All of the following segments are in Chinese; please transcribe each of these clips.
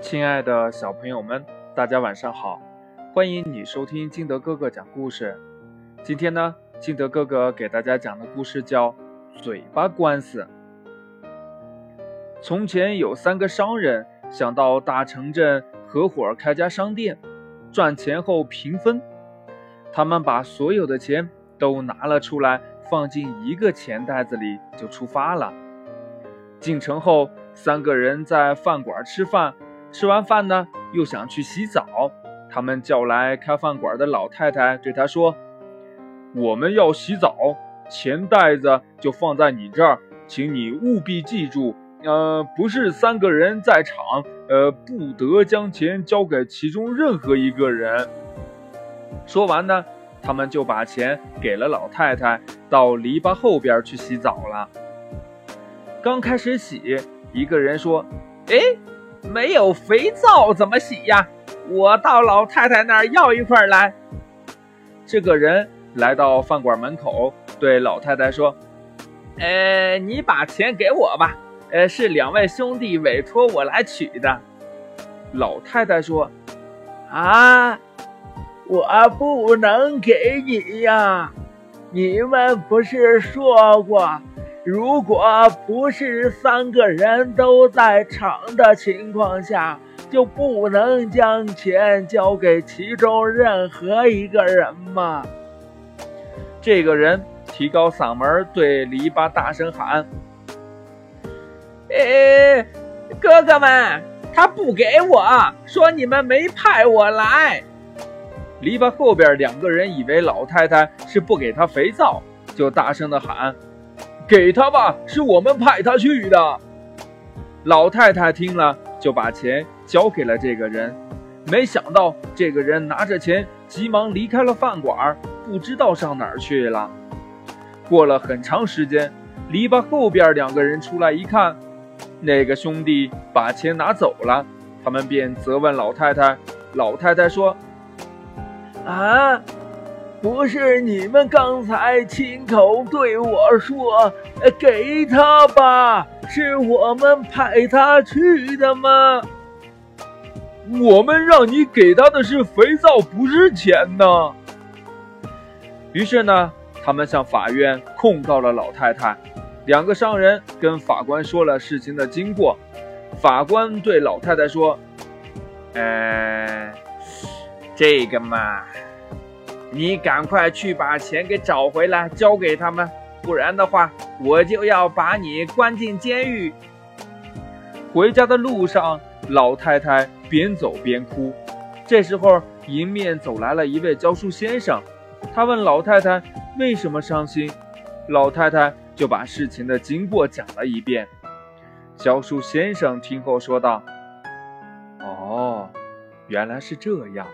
亲爱的小朋友们，大家晚上好！欢迎你收听金德哥哥讲故事。今天呢，金德哥哥给大家讲的故事叫《嘴巴官司》。从前有三个商人想到大城镇合伙开家商店，赚钱后平分。他们把所有的钱都拿了出来，放进一个钱袋子里，就出发了。进城后，三个人在饭馆吃饭。吃完饭呢，又想去洗澡。他们叫来开饭馆的老太太，对他说：“我们要洗澡，钱袋子就放在你这儿，请你务必记住，呃，不是三个人在场，呃，不得将钱交给其中任何一个人。”说完呢，他们就把钱给了老太太，到篱笆后边去洗澡了。刚开始洗，一个人说：“哎。”没有肥皂怎么洗呀？我到老太太那儿要一块来。这个人来到饭馆门口，对老太太说：“呃，你把钱给我吧。呃，是两位兄弟委托我来取的。”老太太说：“啊，我不能给你呀！你们不是说过？”如果不是三个人都在场的情况下，就不能将钱交给其中任何一个人吗？这个人提高嗓门对篱笆大声喊：“哎，哥哥们，他不给我说，你们没派我来。”篱笆后边两个人以为老太太是不给他肥皂，就大声的喊。给他吧，是我们派他去的。老太太听了，就把钱交给了这个人。没想到这个人拿着钱，急忙离开了饭馆，不知道上哪儿去了。过了很长时间，篱笆后边两个人出来一看，那个兄弟把钱拿走了。他们便责问老太太。老太太说：“啊。”不是你们刚才亲口对我说，给他吧？是我们派他去的吗？我们让你给他的是肥皂，不是钱呢。于是呢，他们向法院控告了老太太。两个商人跟法官说了事情的经过。法官对老太太说：“呃，这个嘛。”你赶快去把钱给找回来，交给他们，不然的话，我就要把你关进监狱。回家的路上，老太太边走边哭。这时候，迎面走来了一位教书先生，他问老太太为什么伤心，老太太就把事情的经过讲了一遍。教书先生听后说道：“哦，原来是这样，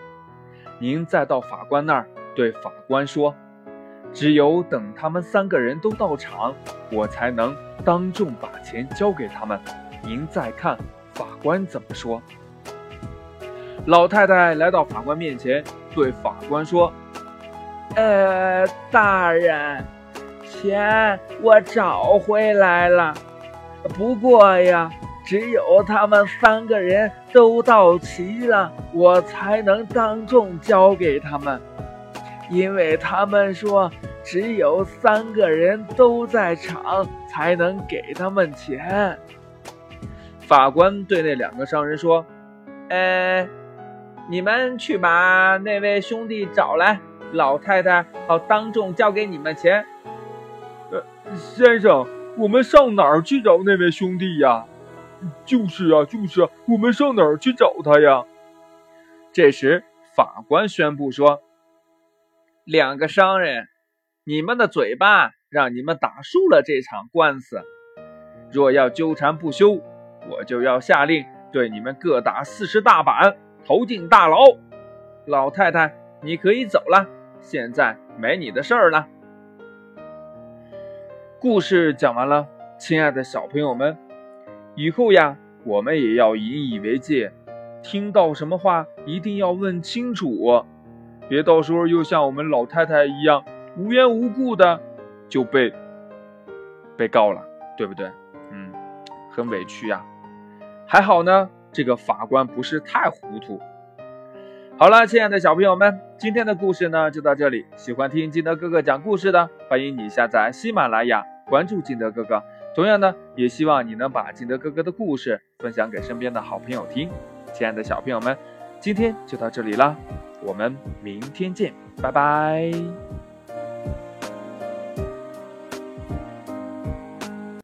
您再到法官那儿。”对法官说：“只有等他们三个人都到场，我才能当众把钱交给他们。您再看法官怎么说。”老太太来到法官面前，对法官说：“呃，大人，钱我找回来了，不过呀，只有他们三个人都到齐了，我才能当众交给他们。”因为他们说，只有三个人都在场，才能给他们钱。法官对那两个商人说：“呃，你们去把那位兄弟找来，老太太好当众交给你们钱。”呃，先生，我们上哪儿去找那位兄弟呀？就是啊，就是啊，我们上哪儿去找他呀？这时，法官宣布说。两个商人，你们的嘴巴让你们打输了这场官司。若要纠缠不休，我就要下令对你们各打四十大板，投进大牢。老太太，你可以走了，现在没你的事儿了。故事讲完了，亲爱的小朋友们，以后呀，我们也要引以为戒，听到什么话一定要问清楚。别到时候又像我们老太太一样无缘无故的就被被告了，对不对？嗯，很委屈呀。还好呢，这个法官不是太糊涂。好了，亲爱的小朋友们，今天的故事呢就到这里。喜欢听金德哥哥讲故事的，欢迎你下载喜马拉雅，关注金德哥哥。同样呢，也希望你能把金德哥哥的故事分享给身边的好朋友听。亲爱的小朋友们，今天就到这里了，我们明天见，拜拜。